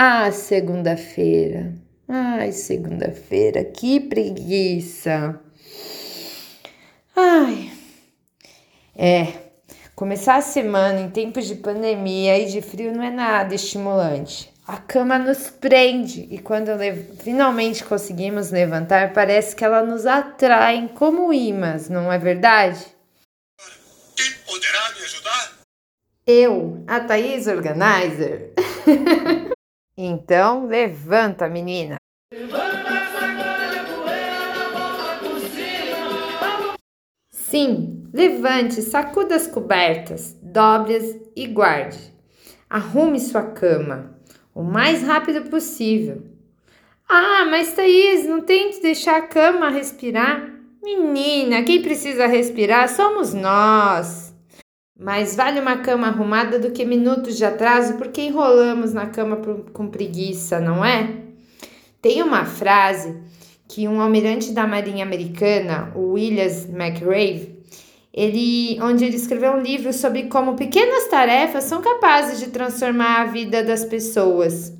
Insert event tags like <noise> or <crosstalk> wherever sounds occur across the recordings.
Ah, segunda-feira. Ai, segunda-feira, que preguiça. Ai. É, começar a semana em tempos de pandemia e de frio não é nada estimulante. A cama nos prende e quando finalmente conseguimos levantar, parece que ela nos atrai como imãs, não é verdade? Quem poderá me ajudar? Eu, a Thaís Organizer. <laughs> então, levanta, menina. Sim, levante, sacuda as cobertas, dobre-as e guarde. Arrume sua cama o mais rápido possível. Ah, mas Thaís, não tente deixar a cama respirar. Menina, quem precisa respirar somos nós. Mais vale uma cama arrumada do que minutos de atraso porque enrolamos na cama com preguiça, não é? Tem uma frase que um almirante da Marinha Americana, o Williams McRae, ele, onde ele escreveu um livro sobre como pequenas tarefas são capazes de transformar a vida das pessoas.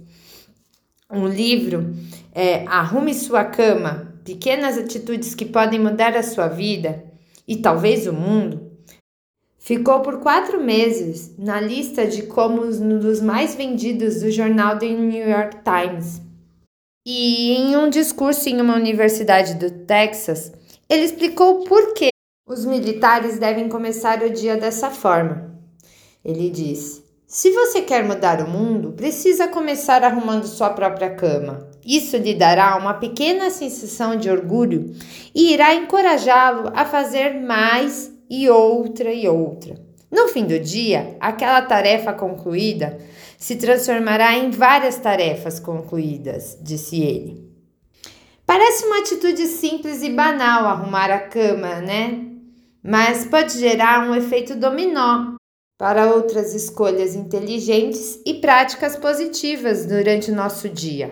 Um livro é Arrume Sua Cama, Pequenas Atitudes que Podem Mudar a Sua Vida e talvez o mundo. Ficou por quatro meses na lista de como um dos mais vendidos do jornal The New York Times. E em um discurso em uma universidade do Texas, ele explicou por que os militares devem começar o dia dessa forma. Ele diz: Se você quer mudar o mundo, precisa começar arrumando sua própria cama. Isso lhe dará uma pequena sensação de orgulho e irá encorajá-lo a fazer mais e outra e outra. No fim do dia, aquela tarefa concluída se transformará em várias tarefas concluídas, disse ele. Parece uma atitude simples e banal arrumar a cama, né? mas pode gerar um efeito dominó para outras escolhas inteligentes e práticas positivas durante o nosso dia.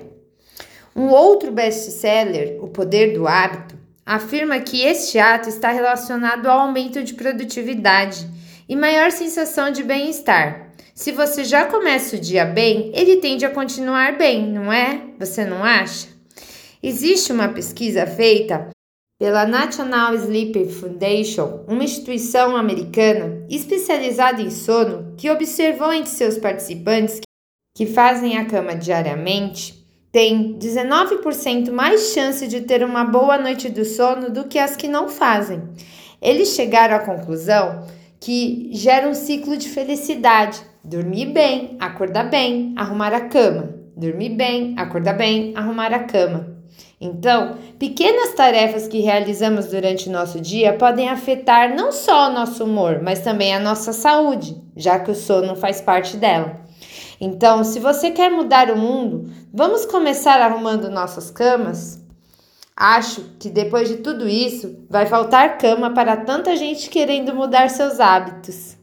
Um outro best-seller, O Poder do Hábito, afirma que este ato está relacionado ao aumento de produtividade e maior sensação de bem-estar. Se você já começa o dia bem, ele tende a continuar bem, não é? Você não acha? Existe uma pesquisa feita pela National Sleep Foundation, uma instituição americana especializada em sono que observou entre seus participantes que fazem a cama diariamente têm 19% mais chance de ter uma boa noite do sono do que as que não fazem. Eles chegaram à conclusão que gera um ciclo de felicidade: dormir bem, acordar bem, arrumar a cama, dormir bem, acordar bem, arrumar a cama. Então, pequenas tarefas que realizamos durante o nosso dia podem afetar não só o nosso humor, mas também a nossa saúde, já que o sono faz parte dela. Então, se você quer mudar o mundo, vamos começar arrumando nossas camas? Acho que depois de tudo isso, vai faltar cama para tanta gente querendo mudar seus hábitos.